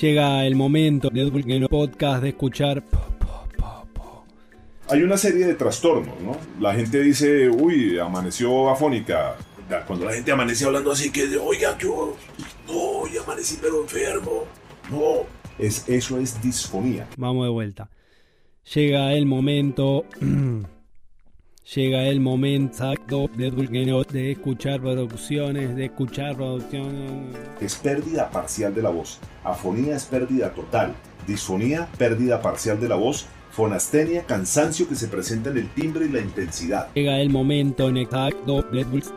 Llega el momento de el podcast de escuchar. Hay una serie de trastornos, ¿no? La gente dice, uy, amaneció afónica. Cuando la gente amanece hablando así, que, oiga, yo, no, ya amanecí pero enfermo. No, es, eso es disfonía. Vamos de vuelta. Llega el momento. Llega el momento de, de escuchar producciones, de escuchar producciones. Es pérdida parcial de la voz. Afonía es pérdida total. Disfonía, pérdida parcial de la voz. Fonastenia, cansancio que se presenta en el timbre y la intensidad. Llega el momento exacto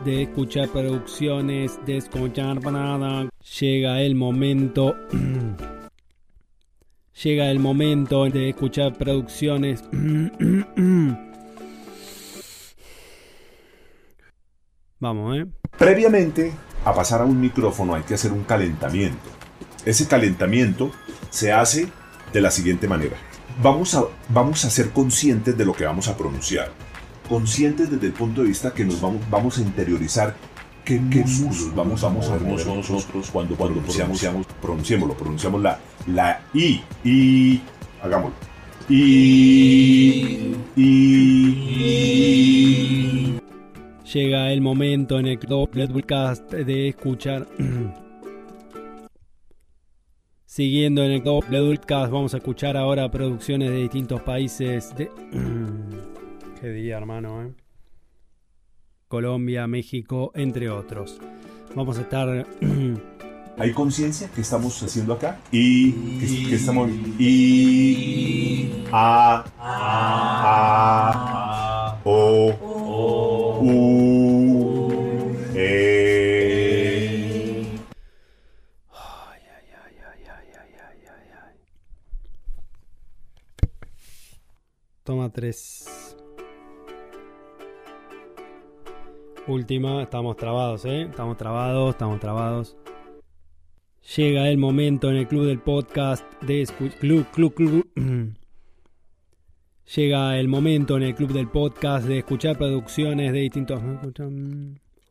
de escuchar producciones, de escuchar nada. Llega el momento. Llega el momento de escuchar producciones. Vamos, ¿eh? Previamente a pasar a un micrófono hay que hacer un calentamiento. Ese calentamiento se hace de la siguiente manera. Vamos a, vamos a ser conscientes de lo que vamos a pronunciar. Conscientes desde el punto de vista que nos vamos, vamos a interiorizar qué, qué músculos vamos, vamos a mover nosotros cuando, cuando pronunciamos, pronunciémoslo, pronunciamos la, la I, y hagámoslo. I, I, Llega el momento en el podcast de escuchar. Siguiendo en el podcast, vamos a escuchar ahora producciones de distintos países. De... Qué día, hermano, ¿eh? Colombia, México, entre otros. Vamos a estar. ¿Hay conciencia que estamos haciendo acá? Y. que, estamos. Y. A. A. Toma tres. Última, estamos trabados, ¿eh? Estamos trabados, estamos trabados. Llega el momento en el club del podcast de club, club, club. Llega el momento en el club del podcast de escuchar producciones de distintos.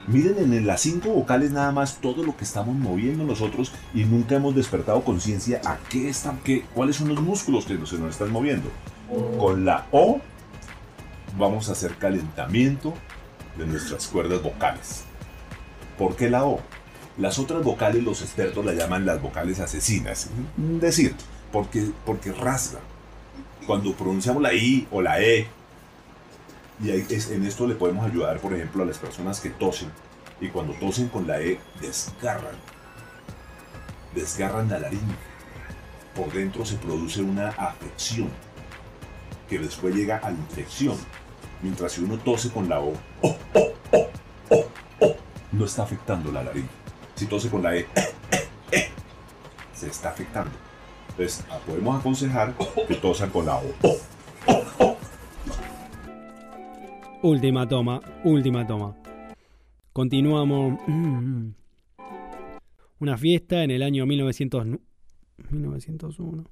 Miren en las cinco vocales nada más todo lo que estamos moviendo nosotros y nunca hemos despertado conciencia a qué están, qué, cuáles son los músculos que se nos están moviendo. Con la O vamos a hacer calentamiento de nuestras cuerdas vocales. ¿Por qué la O? Las otras vocales los expertos la llaman las vocales asesinas. Es decir, porque, porque rasga. Cuando pronunciamos la I o la E, y en esto le podemos ayudar, por ejemplo, a las personas que tosen. Y cuando tosen con la E, desgarran. Desgarran la laringe. Por dentro se produce una afección que después llega a infección Mientras si uno tose con la O, no está afectando la laringe. Si tose con la E, se está afectando. Entonces, ah, podemos aconsejar que tosan con la O. Última toma, última toma. Continuamos. Una fiesta en el año 1900... 1901.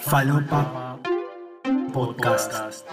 Falopa Podcast.